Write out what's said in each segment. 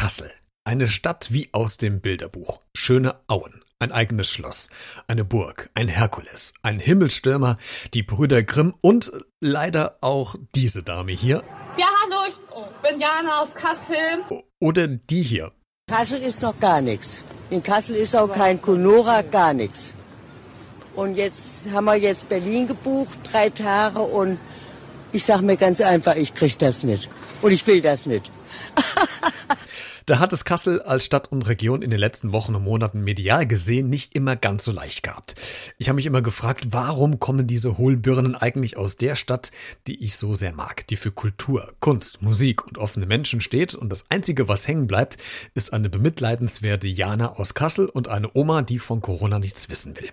Kassel. Eine Stadt wie aus dem Bilderbuch. Schöne Auen, ein eigenes Schloss, eine Burg, ein Herkules, ein Himmelstürmer, die Brüder Grimm und leider auch diese Dame hier. Ja, hallo, ich oh, bin Jana aus Kassel. Oder die hier. Kassel ist noch gar nichts. In Kassel ist auch kein Conora, gar nichts. Und jetzt haben wir jetzt Berlin gebucht, drei Tage und ich sag mir ganz einfach, ich krieg das nicht. Und ich will das nicht. Da hat es Kassel als Stadt und Region in den letzten Wochen und Monaten medial gesehen nicht immer ganz so leicht gehabt. Ich habe mich immer gefragt, warum kommen diese Hohlbirnen eigentlich aus der Stadt, die ich so sehr mag, die für Kultur, Kunst, Musik und offene Menschen steht und das Einzige, was hängen bleibt, ist eine bemitleidenswerte Jana aus Kassel und eine Oma, die von Corona nichts wissen will.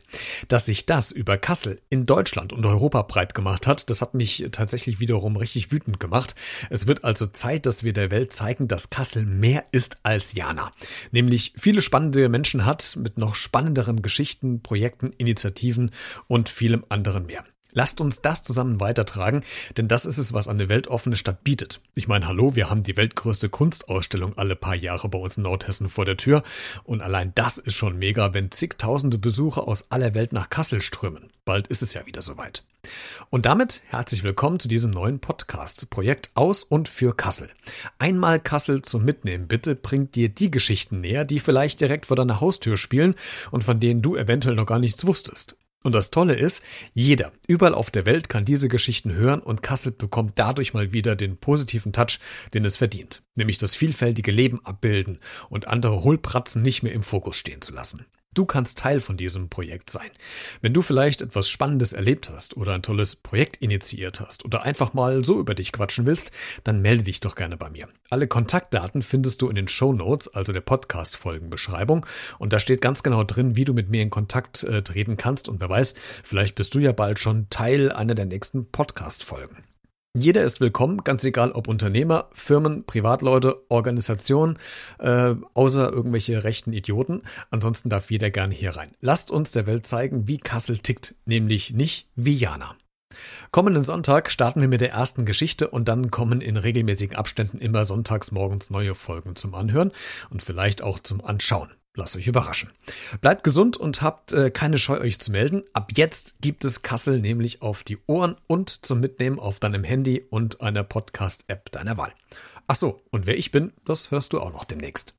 Dass sich das über Kassel in Deutschland und Europa breit gemacht hat, das hat mich tatsächlich wiederum richtig wütend gemacht. Es wird also Zeit, dass wir der Welt zeigen, dass Kassel mehr ist ist als Jana. Nämlich viele spannende Menschen hat mit noch spannenderen Geschichten, Projekten, Initiativen und vielem anderen mehr. Lasst uns das zusammen weitertragen, denn das ist es, was eine weltoffene Stadt bietet. Ich meine, hallo, wir haben die weltgrößte Kunstausstellung alle paar Jahre bei uns in Nordhessen vor der Tür und allein das ist schon mega, wenn zigtausende Besucher aus aller Welt nach Kassel strömen. Bald ist es ja wieder soweit. Und damit herzlich willkommen zu diesem neuen Podcast-Projekt aus und für Kassel. Einmal Kassel zum Mitnehmen bitte bringt dir die Geschichten näher, die vielleicht direkt vor deiner Haustür spielen und von denen du eventuell noch gar nichts wusstest. Und das Tolle ist, jeder, überall auf der Welt kann diese Geschichten hören und Kassel bekommt dadurch mal wieder den positiven Touch, den es verdient. Nämlich das vielfältige Leben abbilden und andere Hohlpratzen nicht mehr im Fokus stehen zu lassen. Du kannst Teil von diesem Projekt sein. Wenn du vielleicht etwas Spannendes erlebt hast oder ein tolles Projekt initiiert hast oder einfach mal so über dich quatschen willst, dann melde dich doch gerne bei mir. Alle Kontaktdaten findest du in den Show Notes, also der Podcast-Folgenbeschreibung. Und da steht ganz genau drin, wie du mit mir in Kontakt äh, treten kannst. Und wer weiß, vielleicht bist du ja bald schon Teil einer der nächsten Podcast-Folgen. Jeder ist willkommen, ganz egal ob Unternehmer, Firmen, Privatleute, Organisationen, äh, außer irgendwelche rechten Idioten. Ansonsten darf jeder gerne hier rein. Lasst uns der Welt zeigen, wie Kassel tickt, nämlich nicht wie Jana. Kommenden Sonntag starten wir mit der ersten Geschichte und dann kommen in regelmäßigen Abständen immer sonntags morgens neue Folgen zum Anhören und vielleicht auch zum Anschauen. Lasst euch überraschen. Bleibt gesund und habt äh, keine Scheu, euch zu melden. Ab jetzt gibt es Kassel nämlich auf die Ohren und zum Mitnehmen auf deinem Handy und einer Podcast-App deiner Wahl. Ach so, und wer ich bin, das hörst du auch noch demnächst.